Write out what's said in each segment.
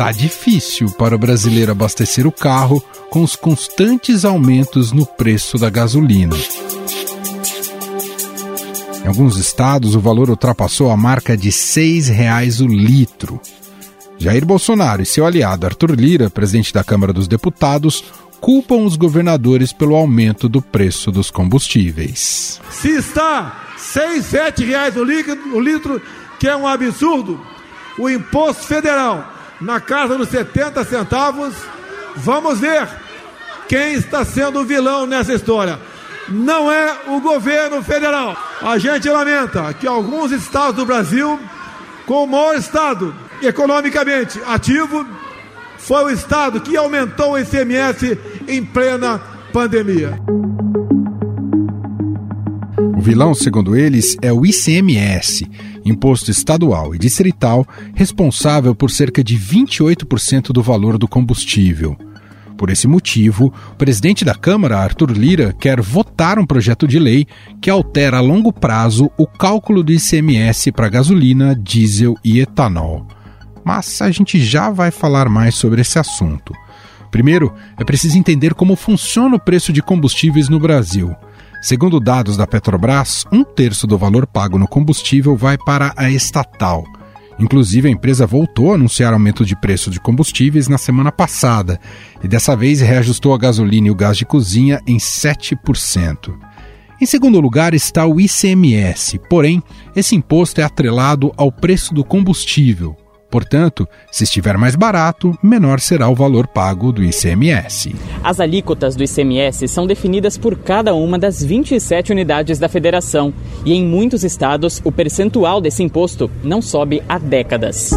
Tá difícil para o brasileiro abastecer o carro com os constantes aumentos no preço da gasolina. Em alguns estados, o valor ultrapassou a marca de R$ 6,00 o litro. Jair Bolsonaro e seu aliado Arthur Lira, presidente da Câmara dos Deputados, culpam os governadores pelo aumento do preço dos combustíveis. Se está sete reais o, líquido, o litro, que é um absurdo, o imposto federal na casa dos 70 centavos, vamos ver quem está sendo o vilão nessa história. Não é o governo federal. A gente lamenta que alguns estados do Brasil, com o maior estado economicamente ativo, foi o estado que aumentou o ICMS em plena pandemia. O vilão, segundo eles, é o ICMS, imposto estadual e distrital, responsável por cerca de 28% do valor do combustível. Por esse motivo, o presidente da Câmara, Arthur Lira, quer votar um projeto de lei que altera a longo prazo o cálculo do ICMS para gasolina, diesel e etanol mas a gente já vai falar mais sobre esse assunto. Primeiro, é preciso entender como funciona o preço de combustíveis no Brasil. Segundo dados da Petrobras, um terço do valor pago no combustível vai para a estatal. Inclusive, a empresa voltou a anunciar aumento de preço de combustíveis na semana passada e dessa vez reajustou a gasolina e o gás de cozinha em 7%. Em segundo lugar está o ICMS, porém, esse imposto é atrelado ao preço do combustível, Portanto, se estiver mais barato, menor será o valor pago do ICMS. As alíquotas do ICMS são definidas por cada uma das 27 unidades da federação e em muitos estados o percentual desse imposto não sobe há décadas.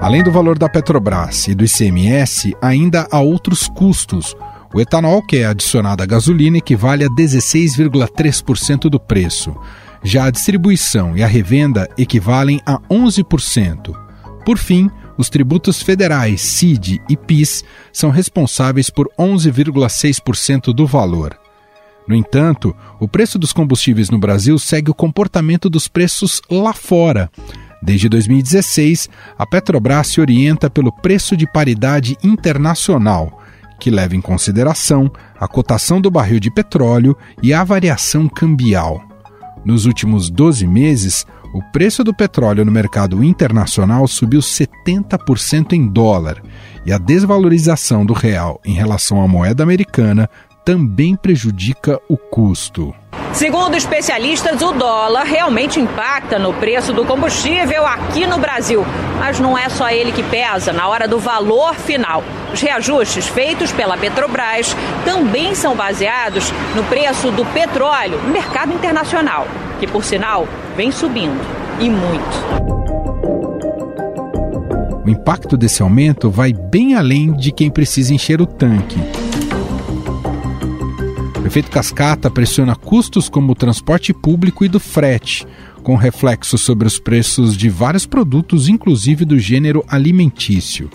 Além do valor da Petrobras e do ICMS, ainda há outros custos. O etanol, que é adicionado à gasolina, equivale a 16,3% do preço. Já a distribuição e a revenda equivalem a 11%. Por fim, os tributos federais, CID e PIS, são responsáveis por 11,6% do valor. No entanto, o preço dos combustíveis no Brasil segue o comportamento dos preços lá fora. Desde 2016, a Petrobras se orienta pelo preço de paridade internacional, que leva em consideração a cotação do barril de petróleo e a variação cambial. Nos últimos 12 meses, o preço do petróleo no mercado internacional subiu 70% em dólar e a desvalorização do real em relação à moeda americana também prejudica o custo. Segundo especialistas, o dólar realmente impacta no preço do combustível aqui no Brasil. Mas não é só ele que pesa na hora do valor final. Os reajustes feitos pela Petrobras também são baseados no preço do petróleo no mercado internacional, que por sinal vem subindo e muito. O impacto desse aumento vai bem além de quem precisa encher o tanque. Efeito cascata pressiona custos como o transporte público e do frete, com reflexo sobre os preços de vários produtos, inclusive do gênero alimentício.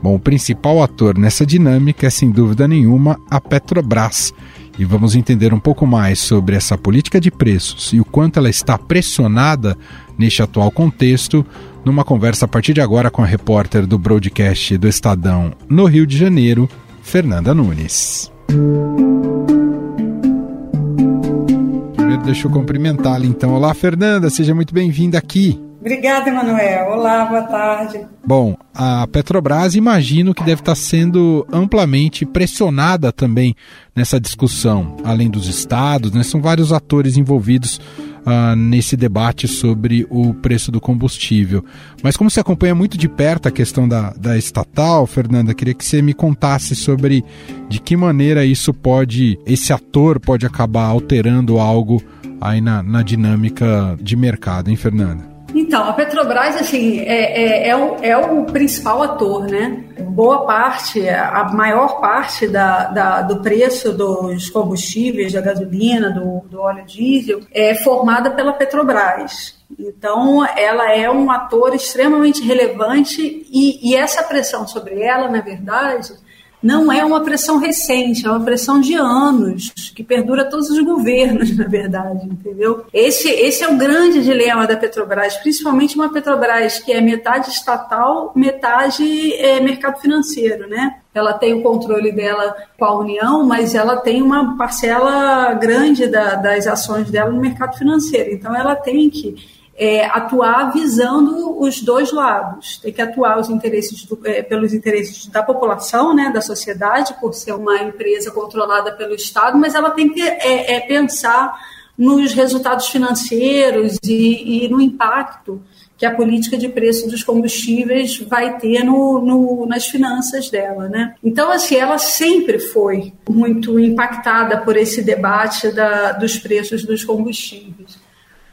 Bom, o principal ator nessa dinâmica é, sem dúvida nenhuma, a Petrobras. E vamos entender um pouco mais sobre essa política de preços e o quanto ela está pressionada neste atual contexto, numa conversa a partir de agora com a repórter do broadcast do Estadão no Rio de Janeiro, Fernanda Nunes. Deixa eu cumprimentá-la então. Olá, Fernanda, seja muito bem-vinda aqui. Obrigada, Emanuel. Olá, boa tarde. Bom, a Petrobras imagino que deve estar sendo amplamente pressionada também nessa discussão, além dos estados, né? São vários atores envolvidos uh, nesse debate sobre o preço do combustível. Mas como você acompanha muito de perto a questão da, da estatal, Fernanda, queria que você me contasse sobre de que maneira isso pode, esse ator pode acabar alterando algo aí na, na dinâmica de mercado, hein, Fernanda? Então, a Petrobras, assim, é, é, é, o, é o principal ator, né? Boa parte, a maior parte da, da, do preço dos combustíveis, da gasolina, do, do óleo diesel, é formada pela Petrobras. Então, ela é um ator extremamente relevante e, e essa pressão sobre ela, na verdade, não é uma pressão recente, é uma pressão de anos, que perdura todos os governos, na verdade, entendeu? Esse, esse é o grande dilema da Petrobras, principalmente uma Petrobras que é metade estatal, metade é, mercado financeiro, né? Ela tem o controle dela com a União, mas ela tem uma parcela grande da, das ações dela no mercado financeiro. Então, ela tem que é, atuar visando os dois lados. Tem que atuar os interesses do, é, pelos interesses da população, né, da sociedade, por ser uma empresa controlada pelo Estado, mas ela tem que é, é pensar nos resultados financeiros e, e, no impacto que a política de preço dos combustíveis vai ter no, no, nas finanças dela, né? Então, assim, ela sempre foi muito impactada por esse debate da, dos preços dos combustíveis.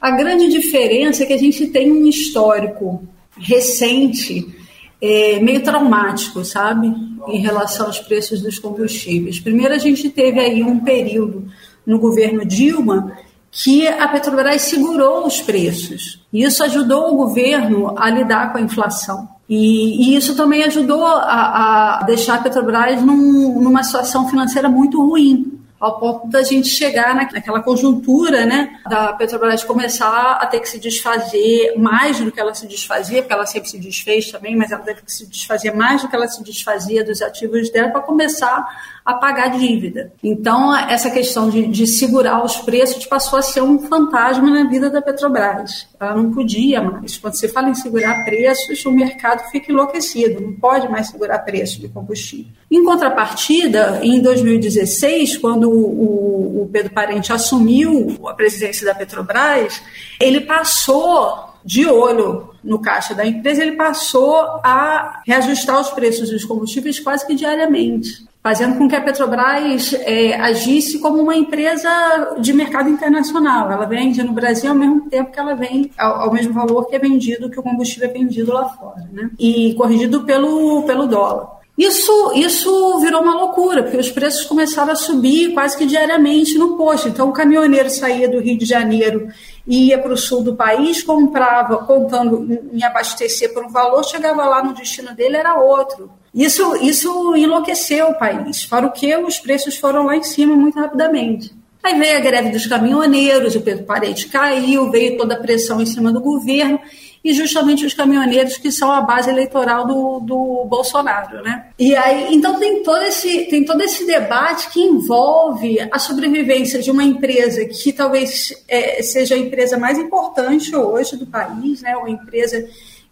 A grande diferença é que a gente tem um histórico recente é, meio traumático, sabe, em relação aos preços dos combustíveis. Primeiro, a gente teve aí um período no governo Dilma que a Petrobras segurou os preços. Isso ajudou o governo a lidar com a inflação. E, e isso também ajudou a, a deixar a Petrobras num, numa situação financeira muito ruim ao ponto da gente chegar naquela conjuntura, né, da Petrobras começar a ter que se desfazer mais do que ela se desfazia, porque ela sempre se desfez também, mas ela teve que se desfazer mais do que ela se desfazia dos ativos dela para começar a pagar dívida. Então, essa questão de, de segurar os preços passou a ser um fantasma na vida da Petrobras. Ela não podia mais. Quando você fala em segurar preços, o mercado fica enlouquecido, não pode mais segurar preços de combustível. Em contrapartida, em 2016, quando o, o Pedro Parente assumiu a presidência da Petrobras, ele passou de olho no caixa da empresa, ele passou a reajustar os preços dos combustíveis quase que diariamente fazendo com que a Petrobras é, agisse como uma empresa de mercado internacional. Ela vende no Brasil ao mesmo tempo que ela vem ao, ao mesmo valor que é vendido, que o combustível é vendido lá fora, né? E corrigido pelo, pelo dólar. Isso, isso virou uma loucura, porque os preços começaram a subir quase que diariamente no posto. Então, o caminhoneiro saía do Rio de Janeiro e ia para o sul do país, comprava, contando em abastecer por um valor, chegava lá no destino dele, era outro. Isso, isso enlouqueceu o país, para o que os preços foram lá em cima muito rapidamente. Aí veio a greve dos caminhoneiros, o Pedro Parede caiu, veio toda a pressão em cima do governo, e justamente os caminhoneiros que são a base eleitoral do, do Bolsonaro, né? E aí, então tem todo esse tem todo esse debate que envolve a sobrevivência de uma empresa que talvez é, seja a empresa mais importante hoje do país, né? Uma empresa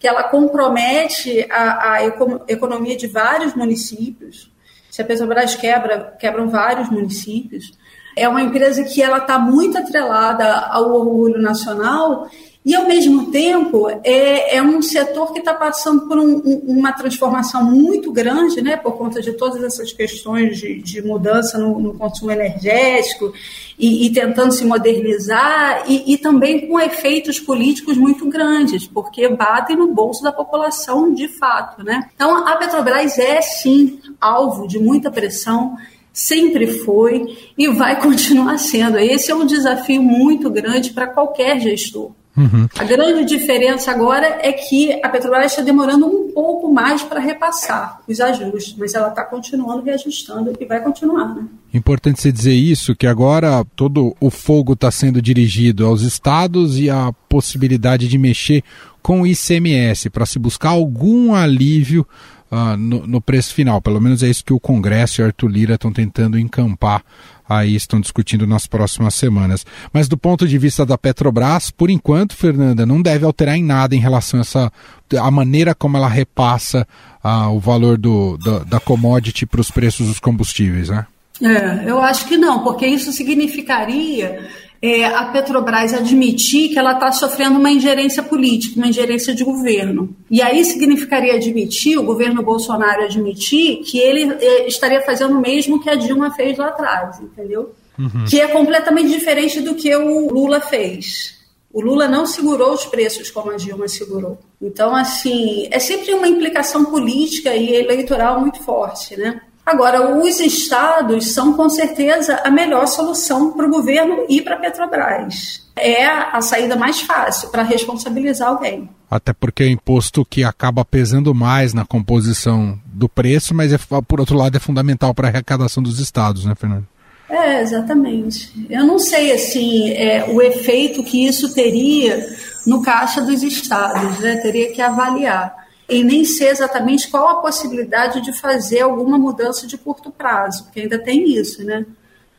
que ela compromete a, a economia de vários municípios. Se a Petrobras quebra, quebram vários municípios. É uma empresa que ela está muito atrelada ao orgulho nacional e, ao mesmo tempo, é, é um setor que está passando por um, uma transformação muito grande, né, por conta de todas essas questões de, de mudança no, no, consumo energético e, e tentando se modernizar, e, e, também com efeitos políticos muito grandes, porque batem no bolso da população de fato. Né? Então, a Petrobras é, sim, alvo de muita pressão sempre foi e vai continuar sendo. Esse é um desafio muito grande para qualquer gestor. Uhum. A grande diferença agora é que a Petrobras está demorando um pouco mais para repassar os ajustes, mas ela está continuando reajustando e vai continuar. Né? Importante você dizer isso, que agora todo o fogo está sendo dirigido aos estados e a possibilidade de mexer com o ICMS para se buscar algum alívio uh, no, no, preço final. Pelo menos é isso que o Congresso e Arthur Lira estão tentando encampar aí estão discutindo nas próximas semanas. Mas do ponto de vista da Petrobras, por enquanto, Fernanda, não deve alterar em nada em relação a essa a maneira como ela repassa ah, o valor do, da, da commodity para os preços dos combustíveis, né? É, eu acho que não, porque isso significaria é, a Petrobras admitir que ela está sofrendo uma ingerência política, uma ingerência de governo. E aí significaria admitir, o governo Bolsonaro admitir, que ele é, estaria fazendo o mesmo que a Dilma fez lá atrás, entendeu? Uhum. Que é completamente diferente do que o Lula fez. O Lula não segurou os preços como a Dilma segurou. Então, assim, é sempre uma implicação política e eleitoral muito forte, né? Agora, os estados são com certeza a melhor solução para o governo e para a Petrobras. É a saída mais fácil para responsabilizar alguém. até porque é imposto que acaba pesando mais na composição do preço, mas é, por outro lado é fundamental para a arrecadação dos estados, né, Fernando? É, exatamente. Eu não sei assim é, o efeito que isso teria no caixa dos estados, né? Teria que avaliar. E nem sei exatamente qual a possibilidade de fazer alguma mudança de curto prazo, porque ainda tem isso, né?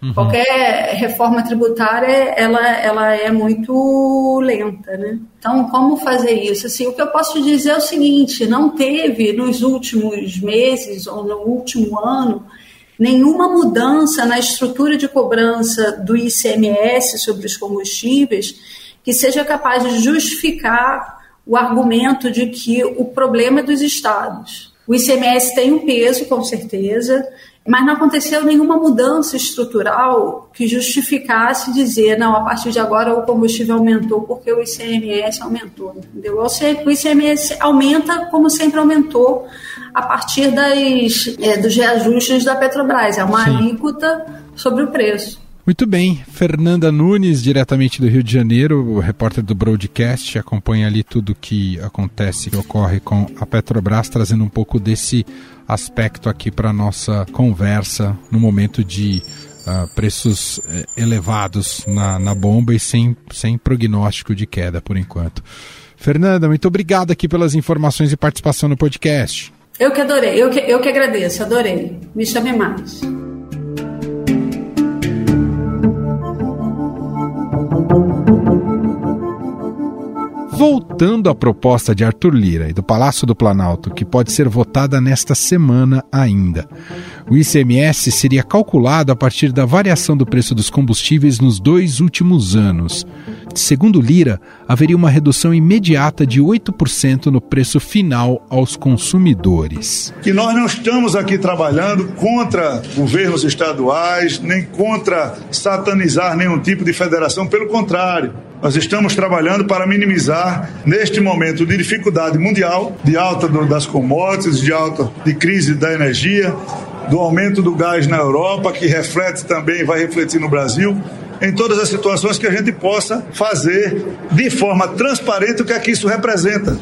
Uhum. Qualquer reforma tributária, ela, ela é muito lenta, né? Então, como fazer isso? Assim, o que eu posso dizer é o seguinte, não teve nos últimos meses ou no último ano nenhuma mudança na estrutura de cobrança do ICMS sobre os combustíveis que seja capaz de justificar o argumento de que o problema é dos estados. O ICMS tem um peso, com certeza, mas não aconteceu nenhuma mudança estrutural que justificasse dizer, não, a partir de agora o combustível aumentou porque o ICMS aumentou, entendeu? O ICMS aumenta como sempre aumentou a partir das, é, dos reajustes da Petrobras, é uma Sim. alíquota sobre o preço. Muito bem, Fernanda Nunes, diretamente do Rio de Janeiro, repórter do Broadcast, acompanha ali tudo que acontece, que ocorre com a Petrobras, trazendo um pouco desse aspecto aqui para nossa conversa no momento de uh, preços uh, elevados na, na bomba e sem, sem prognóstico de queda por enquanto. Fernanda, muito obrigado aqui pelas informações e participação no podcast. Eu que adorei, eu que, eu que agradeço, adorei. Me chame mais. Thank you. Voltando à proposta de Arthur Lira e do Palácio do Planalto, que pode ser votada nesta semana ainda. O ICMS seria calculado a partir da variação do preço dos combustíveis nos dois últimos anos. Segundo Lira, haveria uma redução imediata de 8% no preço final aos consumidores. Que nós não estamos aqui trabalhando contra governos estaduais, nem contra satanizar nenhum tipo de federação, pelo contrário. Nós estamos trabalhando para minimizar, neste momento de dificuldade mundial, de alta das commodities, de alta de crise da energia, do aumento do gás na Europa, que reflete também, vai refletir no Brasil, em todas as situações que a gente possa fazer de forma transparente o que é que isso representa.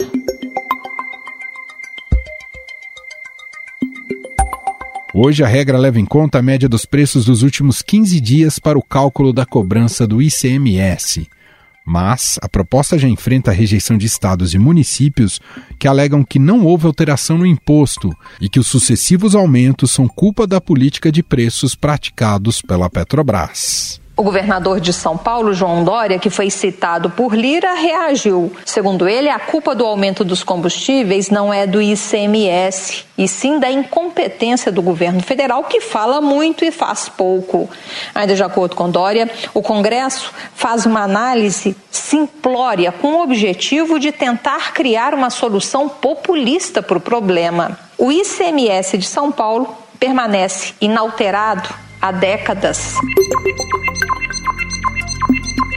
Hoje a regra leva em conta a média dos preços dos últimos 15 dias para o cálculo da cobrança do ICMS. Mas a proposta já enfrenta a rejeição de estados e municípios que alegam que não houve alteração no imposto e que os sucessivos aumentos são culpa da política de preços praticados pela Petrobras. O governador de São Paulo, João Dória, que foi citado por Lira, reagiu. Segundo ele, a culpa do aumento dos combustíveis não é do ICMS, e sim da incompetência do governo federal, que fala muito e faz pouco. Ainda de acordo com Dória, o Congresso faz uma análise simplória com o objetivo de tentar criar uma solução populista para o problema. O ICMS de São Paulo permanece inalterado há décadas.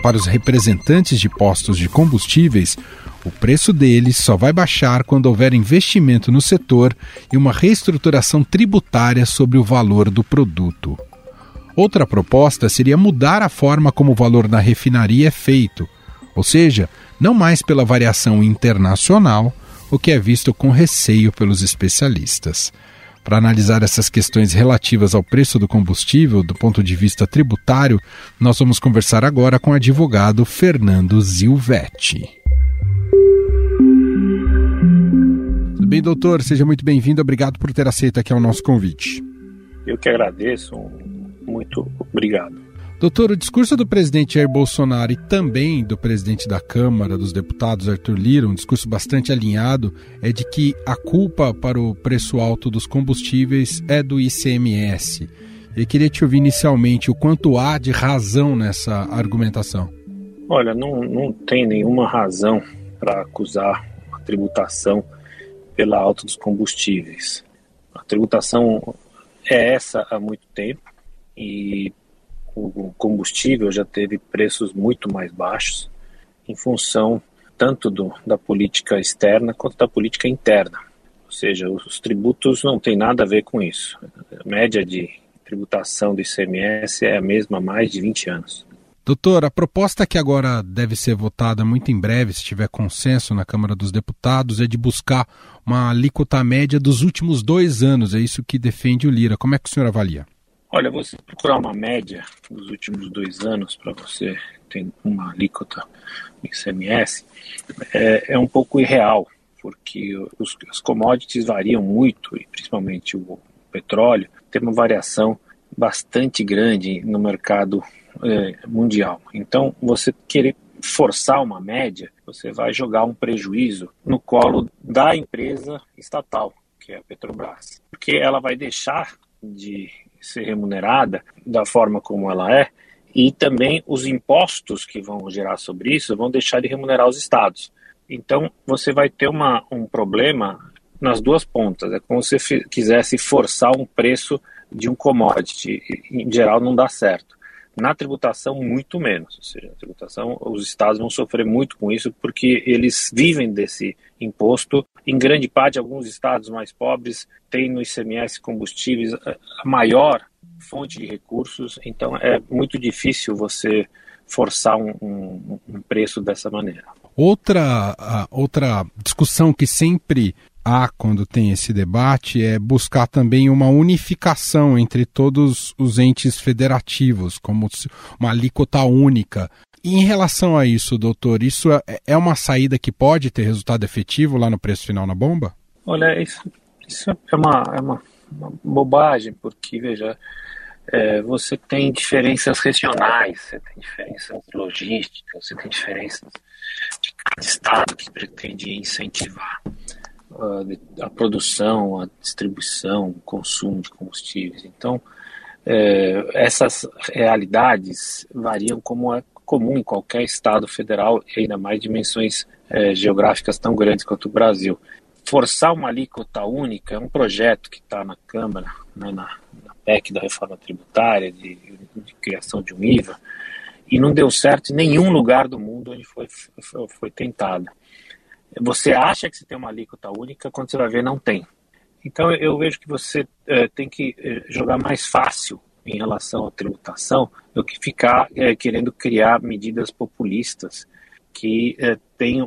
Para os representantes de postos de combustíveis, o preço deles só vai baixar quando houver investimento no setor e uma reestruturação tributária sobre o valor do produto. Outra proposta seria mudar a forma como o valor na refinaria é feito, ou seja, não mais pela variação internacional, o que é visto com receio pelos especialistas. Para analisar essas questões relativas ao preço do combustível do ponto de vista tributário, nós vamos conversar agora com o advogado Fernando Zilvetti. Tudo bem, doutor? Seja muito bem-vindo. Obrigado por ter aceito aqui o nosso convite. Eu que agradeço. Muito obrigado. Doutor, o discurso do presidente Jair Bolsonaro e também do presidente da Câmara dos Deputados, Arthur Lira, um discurso bastante alinhado, é de que a culpa para o preço alto dos combustíveis é do ICMS. Eu queria te ouvir inicialmente o quanto há de razão nessa argumentação. Olha, não, não tem nenhuma razão para acusar a tributação pela alta dos combustíveis. A tributação é essa há muito tempo e o combustível já teve preços muito mais baixos em função tanto do, da política externa quanto da política interna. Ou seja, os tributos não têm nada a ver com isso. A média de tributação do ICMS é a mesma há mais de 20 anos. Doutor, a proposta que agora deve ser votada muito em breve, se tiver consenso na Câmara dos Deputados, é de buscar uma alíquota média dos últimos dois anos. É isso que defende o Lira. Como é que o senhor avalia? Olha, você procurar uma média dos últimos dois anos para você ter uma alíquota ICMS é, é um pouco irreal, porque os, as commodities variam muito, e principalmente o petróleo, tem uma variação bastante grande no mercado é, mundial. Então, você querer forçar uma média, você vai jogar um prejuízo no colo da empresa estatal, que é a Petrobras, porque ela vai deixar de ser remunerada da forma como ela é e também os impostos que vão gerar sobre isso vão deixar de remunerar os estados. Então, você vai ter uma, um problema nas duas pontas. É como se quisesse forçar um preço de um commodity. Em geral, não dá certo. Na tributação, muito menos. Ou seja, na tributação, os estados vão sofrer muito com isso porque eles vivem desse imposto. Em grande parte, alguns estados mais pobres têm no ICMS combustíveis a maior fonte de recursos, então é muito difícil você forçar um, um, um preço dessa maneira. Outra, outra discussão que sempre há quando tem esse debate é buscar também uma unificação entre todos os entes federativos, como uma alíquota única. E em relação a isso, doutor, isso é, é uma saída que pode ter resultado efetivo lá no preço final na bomba? Olha, isso, isso é, uma, é uma, uma bobagem, porque, veja, é, você tem diferenças regionais, você tem diferenças logísticas, você tem diferenças de cada estado que pretende incentivar a, produção, a distribuição, o consumo de combustíveis. Então, é, essas realidades variam como é comum em qualquer estado federal, e ainda mais dimensões é, geográficas tão grandes quanto o Brasil. Forçar uma alíquota única é um projeto que está na Câmara, né, na, na, PEC da reforma tributária, de, de, criação de um IVA, e não deu certo em nenhum lugar do mundo onde foi, foi, foi tentada. Você acha que você tem uma alíquota única, quando você vai ver, não tem. Então eu vejo que você é, tem que é, jogar mais fácil em relação à tributação do que ficar é, querendo criar medidas populistas que é,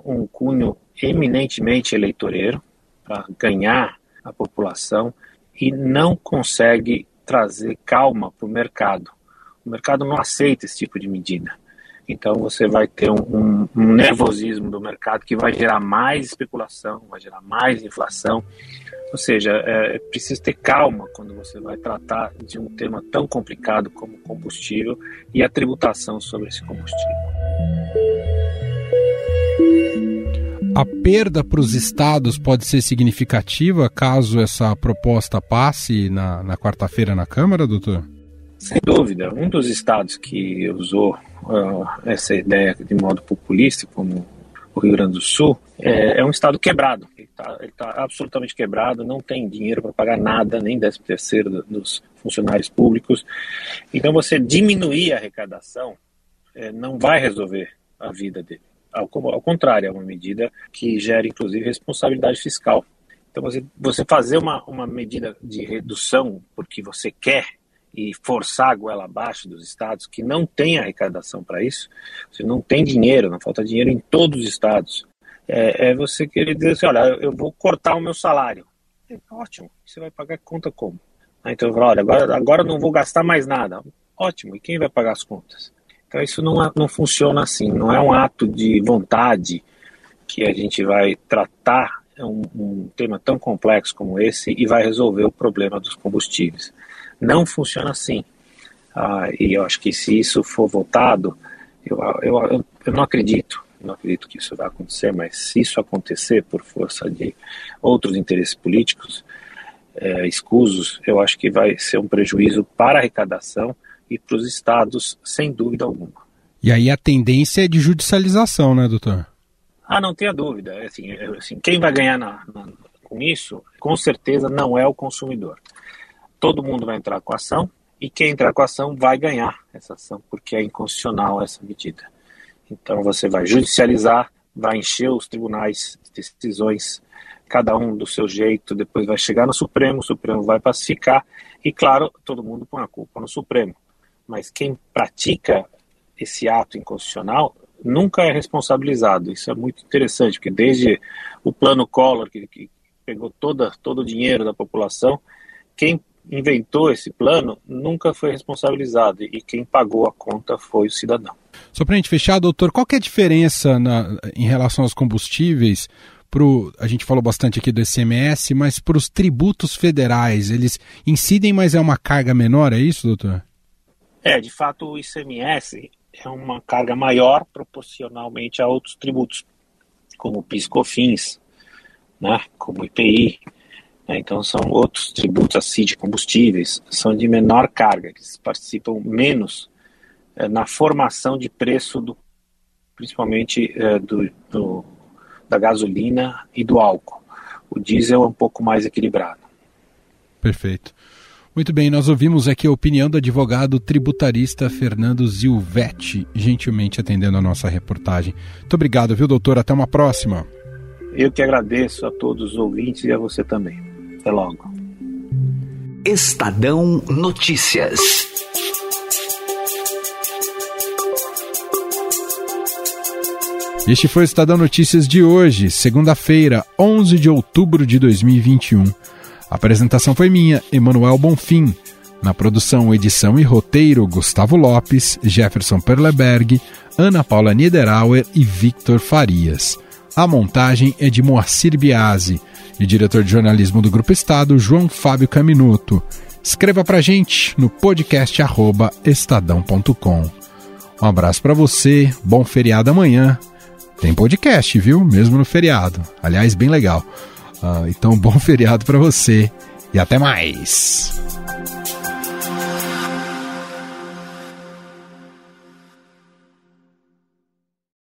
um cunho eminentemente eleitoreiro para ganhar a população e não consegue trazer calma para o mercado. O mercado não aceita esse tipo de medida. Então você vai ter um, um, um, nervosismo do mercado que vai gerar mais especulação, vai gerar mais inflação. Ou seja, é, é preciso ter calma quando você vai tratar de um tema tão complicado como combustível e a tributação sobre esse combustível. A perda para os estados pode ser significativa caso essa proposta passe na, na quarta-feira na Câmara, doutor? Sem dúvida. Um dos estados que usou uh, essa ideia de modo populista, como o Rio Grande do Sul, é, é um estado quebrado. Ele está tá absolutamente quebrado, não tem dinheiro para pagar nada, nem 13 terceiro dos funcionários públicos. Então, você diminuir a arrecadação é, não vai resolver a vida dele. Ao, ao, contrário, é uma medida que gera, inclusive, responsabilidade fiscal. Então, você, você fazer uma, uma medida de redução porque você quer e forçar a goela abaixo dos estados que não têm arrecadação para isso, você não tem dinheiro, não falta dinheiro em todos os estados, é, é você querer dizer assim, olha, eu vou cortar o meu salário. É, ótimo, você vai pagar conta como? Aí, então olha, agora, agora não vou gastar mais nada. Ótimo, e quem vai pagar as contas? Então isso não, é, não funciona assim, não é um ato de vontade que a gente vai tratar um, um tema tão complexo como esse e vai resolver o problema dos combustíveis. Não funciona assim. Ah, e eu acho que se isso for votado, eu, eu, eu, não acredito, não acredito que isso vai acontecer, mas se isso acontecer por força de outros interesses políticos é, escusos, eu acho que vai ser um prejuízo para a arrecadação e para os estados, sem dúvida alguma. E aí a tendência é de judicialização, né, doutor? Ah, não tenha dúvida. É assim, é assim, quem vai ganhar na, na, com isso, com certeza, não é o consumidor todo mundo vai entrar com a ação e quem entrar com a ação vai ganhar essa ação, porque é inconstitucional essa medida. Então você vai judicializar, vai encher os tribunais de decisões, cada um do seu jeito, depois vai chegar no Supremo, o Supremo vai pacificar e, claro, todo mundo põe a culpa no Supremo. Mas quem pratica esse ato inconstitucional nunca é responsabilizado. Isso é muito interessante, porque desde o plano Collor, que, que pegou toda, todo o dinheiro da população, quem inventou esse plano nunca foi responsabilizado e quem pagou a conta foi o cidadão. Só para a gente fechar, doutor, qual é a diferença na, em relação aos combustíveis? Pro, a gente falou bastante aqui do ICMS, mas para os tributos federais, eles incidem, mas é uma carga menor, é isso, doutor? É, de fato, o ICMS é uma carga maior proporcionalmente a outros tributos, como o PIS/COFINS, né, como o IPI. Né, então, são outros tributos assim de combustíveis, são de menor carga, eles participam menos é, na formação de preço, do, principalmente é, do, do, da gasolina e do álcool. O diesel é um pouco mais equilibrado. Perfeito. Muito bem, nós ouvimos aqui a opinião do advogado tributarista Fernando Zilvetti, gentilmente atendendo a nossa reportagem. Muito obrigado, viu, doutor? Até uma próxima. Eu que agradeço a todos os ouvintes e a você também. Até logo. Estadão Notícias. Este foi o Estadão Notícias de hoje, segunda-feira, 11 de outubro de 2021. A apresentação foi minha, Emanuel Bonfim. Na produção, edição e roteiro, Gustavo Lopes, Jefferson Perleberg, Ana Paula Niederauer e Victor Farias. A montagem é de Moacir Biasi e diretor de jornalismo do Grupo Estado, João Fábio Caminuto. Escreva pra gente no podcast estadão.com. Um abraço para você, bom feriado amanhã. Tem podcast, viu? Mesmo no feriado. Aliás, bem legal. Uh, então, bom feriado para você e até mais!